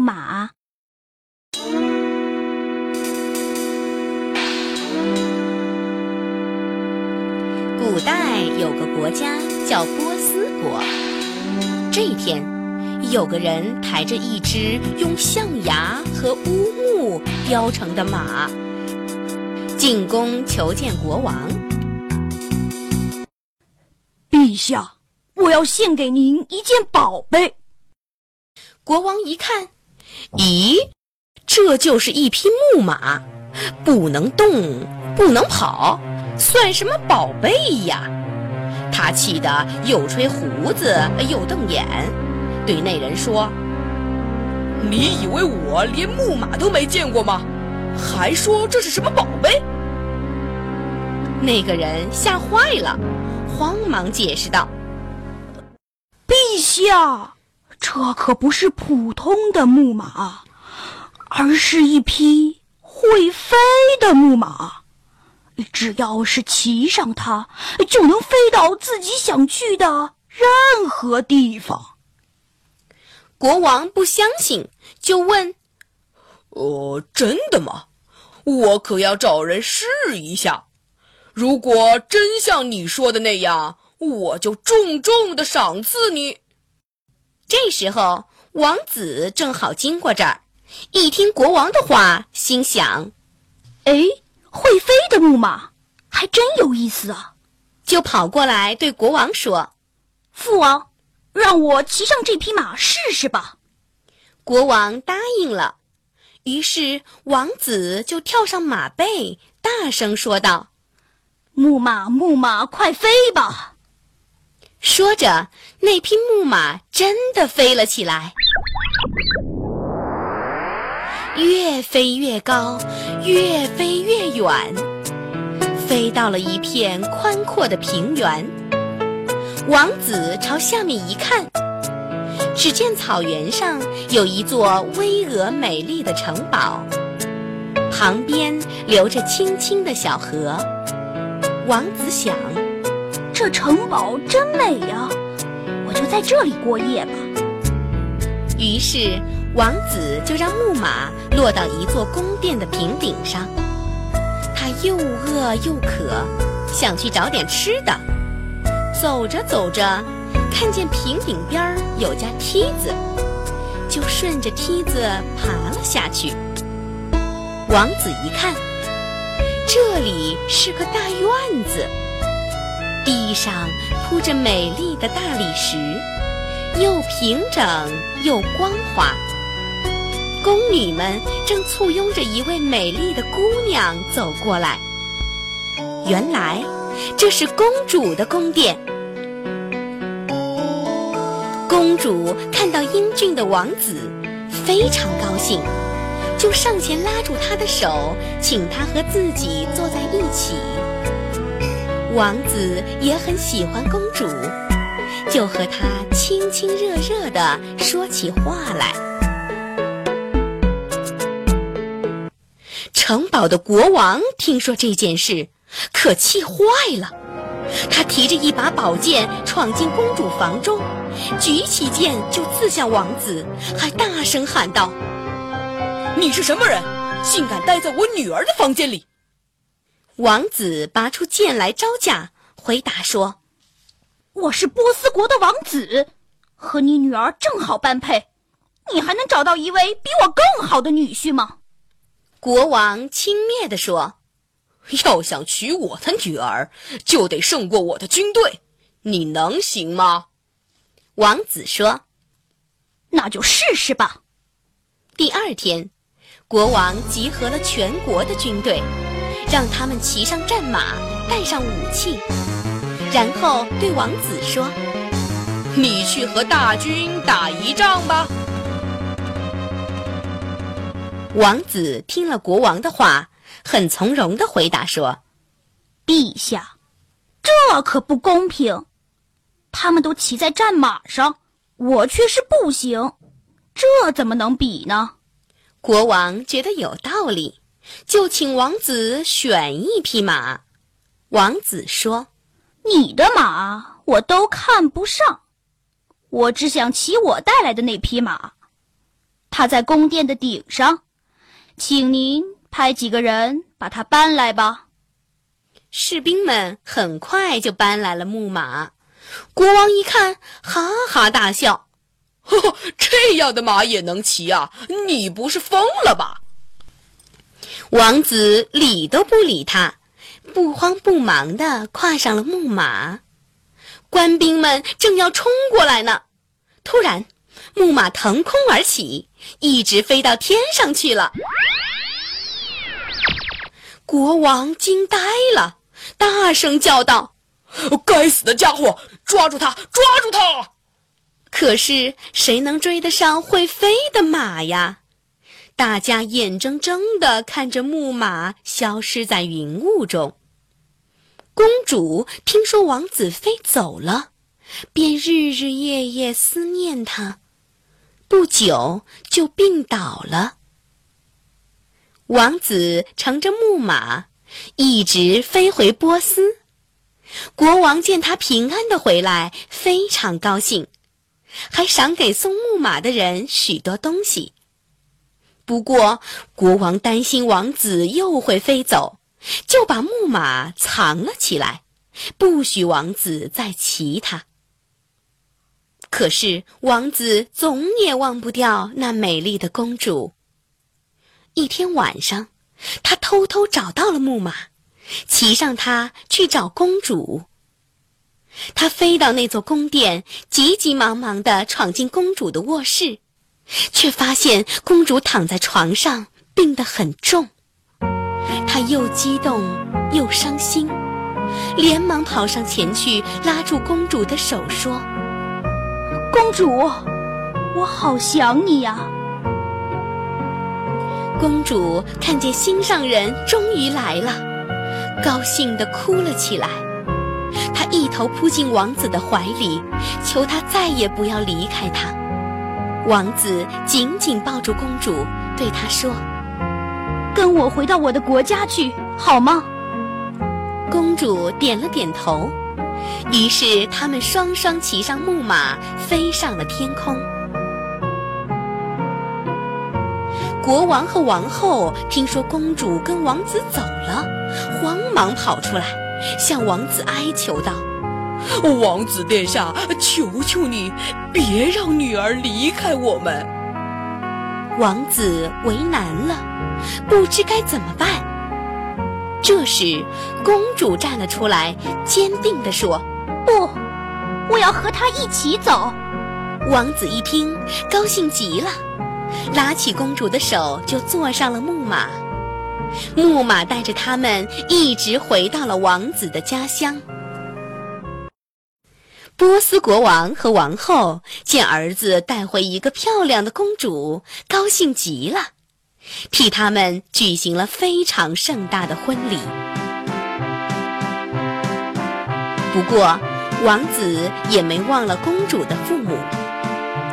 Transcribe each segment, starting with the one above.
木马。古代有个国家叫波斯国。这一天，有个人抬着一只用象牙和乌木雕成的马，进宫求见国王。陛下，我要献给您一件宝贝。国王一看，咦，这就是一匹木马，不能动，不能跑。算什么宝贝呀？他气得又吹胡子又瞪眼，对那人说：“你以为我连木马都没见过吗？还说这是什么宝贝？”那个人吓坏了，慌忙解释道：“陛下，这可不是普通的木马，而是一匹会飞的木马。”只要是骑上它，就能飞到自己想去的任何地方。国王不相信，就问：“哦，真的吗？我可要找人试一下。如果真像你说的那样，我就重重的赏赐你。”这时候，王子正好经过这儿，一听国王的话，心想：“哎。”会飞的木马，还真有意思啊！就跑过来对国王说：“父王，让我骑上这匹马试试吧。”国王答应了。于是王子就跳上马背，大声说道：“木马，木马，快飞吧！”说着，那匹木马真的飞了起来。越飞越高，越飞越远，飞到了一片宽阔的平原。王子朝下面一看，只见草原上有一座巍峨美丽的城堡，旁边流着清清的小河。王子想，这城堡真美呀，我就在这里过夜吧。于是。王子就让木马落到一座宫殿的平顶上，他又饿又渴，想去找点吃的。走着走着，看见平顶边有架梯子，就顺着梯子爬了下去。王子一看，这里是个大院子，地上铺着美丽的大理石，又平整又光滑。宫女们正簇拥着一位美丽的姑娘走过来。原来这是公主的宫殿。公主看到英俊的王子，非常高兴，就上前拉住他的手，请他和自己坐在一起。王子也很喜欢公主，就和她亲亲热热地说起话来。城堡的国王听说这件事，可气坏了。他提着一把宝剑闯进公主房中，举起剑就刺向王子，还大声喊道：“你是什么人，竟敢待在我女儿的房间里？”王子拔出剑来招架，回答说：“我是波斯国的王子，和你女儿正好般配。你还能找到一位比我更好的女婿吗？”国王轻蔑地说：“要想娶我的女儿，就得胜过我的军队。你能行吗？”王子说：“那就试试吧。”第二天，国王集合了全国的军队，让他们骑上战马，带上武器，然后对王子说：“你去和大军打一仗吧。”王子听了国王的话，很从容的回答说：“陛下，这可不公平。他们都骑在战马上，我却是步行，这怎么能比呢？”国王觉得有道理，就请王子选一匹马。王子说：“你的马我都看不上，我只想骑我带来的那匹马。”它在宫殿的顶上，请您派几个人把它搬来吧。士兵们很快就搬来了木马。国王一看，哈哈大笑：“呵呵，这样的马也能骑啊？你不是疯了吧？”王子理都不理他，不慌不忙地跨上了木马。官兵们正要冲过来呢，突然，木马腾空而起，一直飞到天上去了。国王惊呆了，大声叫道：“该死的家伙，抓住他，抓住他！”可是谁能追得上会飞的马呀？大家眼睁睁地看着木马消失在云雾中。公主听说王子飞走了，便日日夜夜思念他，不久就病倒了。王子乘着木马一直飞回波斯，国王见他平安的回来，非常高兴，还赏给送木马的人许多东西。不过，国王担心王子又会飞走，就把木马藏了起来，不许王子再骑它。可是，王子总也忘不掉那美丽的公主。一天晚上，他偷偷找到了木马，骑上它去找公主。他飞到那座宫殿，急急忙忙地闯进公主的卧室。却发现公主躺在床上，病得很重。他又激动又伤心，连忙跑上前去拉住公主的手，说：“公主，我好想你呀！”公主看见心上人终于来了，高兴地哭了起来。她一头扑进王子的怀里，求他再也不要离开她。王子紧紧抱住公主，对她说：“跟我回到我的国家去，好吗？”公主点了点头。于是他们双双骑上木马，飞上了天空。国王和王后听说公主跟王子走了，慌忙跑出来，向王子哀求道。王子殿下，求求你，别让女儿离开我们。王子为难了，不知该怎么办。这时，公主站了出来，坚定地说：“不，我要和他一起走。”王子一听，高兴极了，拉起公主的手，就坐上了木马。木马带着他们一直回到了王子的家乡。波斯国王和王后见儿子带回一个漂亮的公主，高兴极了，替他们举行了非常盛大的婚礼。不过，王子也没忘了公主的父母，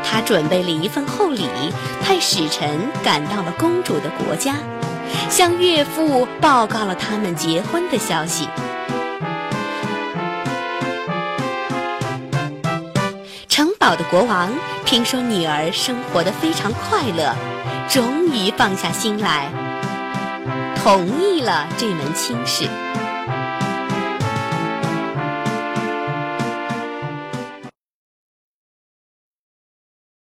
他准备了一份厚礼，派使臣赶到了公主的国家，向岳父报告了他们结婚的消息。好的国王听说女儿生活的非常快乐，终于放下心来，同意了这门亲事。